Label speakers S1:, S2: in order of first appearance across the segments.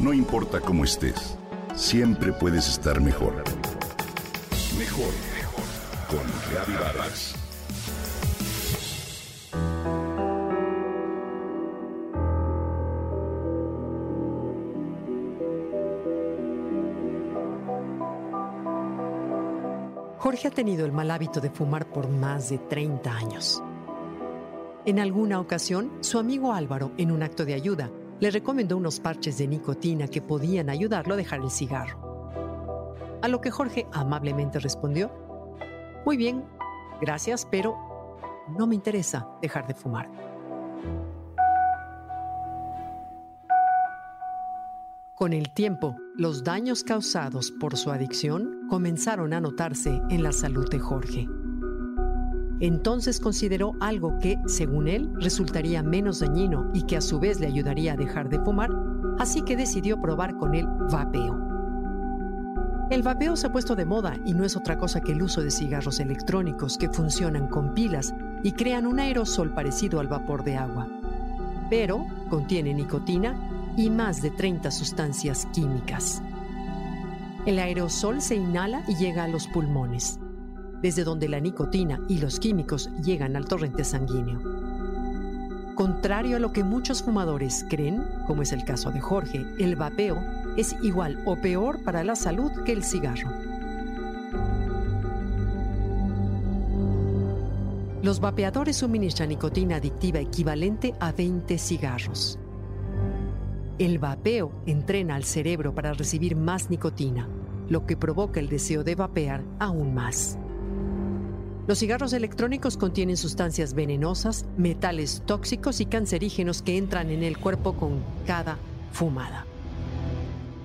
S1: No importa cómo estés, siempre puedes estar mejor. Mejor, mejor. Con Reavivadas.
S2: Jorge ha tenido el mal hábito de fumar por más de 30 años. En alguna ocasión, su amigo Álvaro, en un acto de ayuda, le recomendó unos parches de nicotina que podían ayudarlo a dejar el cigarro. A lo que Jorge amablemente respondió, muy bien, gracias, pero no me interesa dejar de fumar. Con el tiempo, los daños causados por su adicción comenzaron a notarse en la salud de Jorge. Entonces consideró algo que, según él, resultaría menos dañino y que a su vez le ayudaría a dejar de fumar, así que decidió probar con el vapeo. El vapeo se ha puesto de moda y no es otra cosa que el uso de cigarros electrónicos que funcionan con pilas y crean un aerosol parecido al vapor de agua. Pero contiene nicotina y más de 30 sustancias químicas. El aerosol se inhala y llega a los pulmones desde donde la nicotina y los químicos llegan al torrente sanguíneo. Contrario a lo que muchos fumadores creen, como es el caso de Jorge, el vapeo es igual o peor para la salud que el cigarro. Los vapeadores suministran nicotina adictiva equivalente a 20 cigarros. El vapeo entrena al cerebro para recibir más nicotina, lo que provoca el deseo de vapear aún más. Los cigarros electrónicos contienen sustancias venenosas, metales tóxicos y cancerígenos que entran en el cuerpo con cada fumada.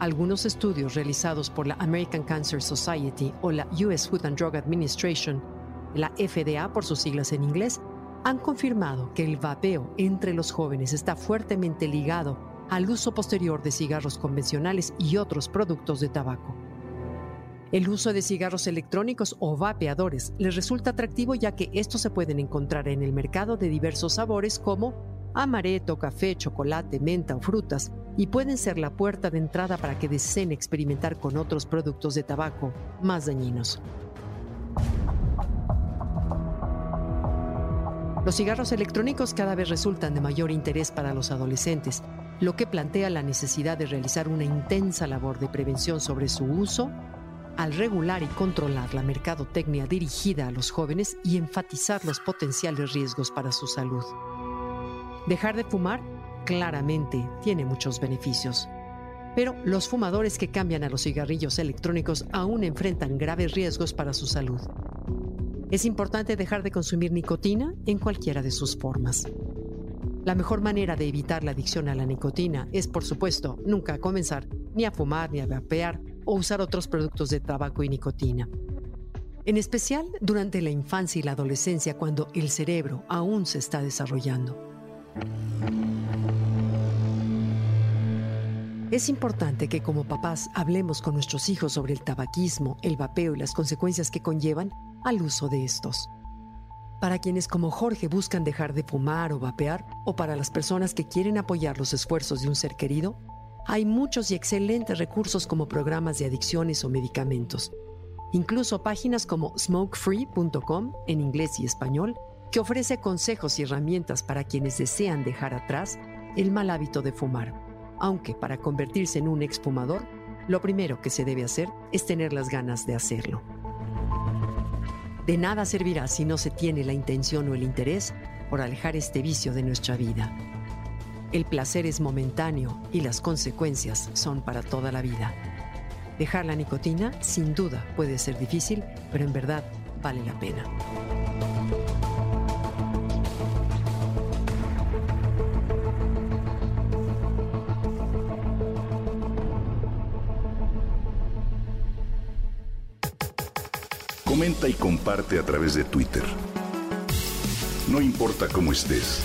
S2: Algunos estudios realizados por la American Cancer Society o la US Food and Drug Administration, la FDA por sus siglas en inglés, han confirmado que el vapeo entre los jóvenes está fuertemente ligado al uso posterior de cigarros convencionales y otros productos de tabaco. El uso de cigarros electrónicos o vapeadores les resulta atractivo ya que estos se pueden encontrar en el mercado de diversos sabores como amaretto, café, chocolate, menta o frutas y pueden ser la puerta de entrada para que deseen experimentar con otros productos de tabaco más dañinos. Los cigarros electrónicos cada vez resultan de mayor interés para los adolescentes, lo que plantea la necesidad de realizar una intensa labor de prevención sobre su uso al regular y controlar la mercadotecnia dirigida a los jóvenes y enfatizar los potenciales riesgos para su salud. Dejar de fumar claramente tiene muchos beneficios. Pero los fumadores que cambian a los cigarrillos electrónicos aún enfrentan graves riesgos para su salud. Es importante dejar de consumir nicotina en cualquiera de sus formas. La mejor manera de evitar la adicción a la nicotina es, por supuesto, nunca comenzar ni a fumar ni a vapear o usar otros productos de tabaco y nicotina. En especial durante la infancia y la adolescencia cuando el cerebro aún se está desarrollando. Es importante que como papás hablemos con nuestros hijos sobre el tabaquismo, el vapeo y las consecuencias que conllevan al uso de estos. Para quienes como Jorge buscan dejar de fumar o vapear, o para las personas que quieren apoyar los esfuerzos de un ser querido, hay muchos y excelentes recursos como programas de adicciones o medicamentos. Incluso páginas como smokefree.com en inglés y español, que ofrece consejos y herramientas para quienes desean dejar atrás el mal hábito de fumar. Aunque para convertirse en un exfumador, lo primero que se debe hacer es tener las ganas de hacerlo. De nada servirá si no se tiene la intención o el interés por alejar este vicio de nuestra vida. El placer es momentáneo y las consecuencias son para toda la vida. Dejar la nicotina sin duda puede ser difícil, pero en verdad vale la pena.
S1: Comenta y comparte a través de Twitter. No importa cómo estés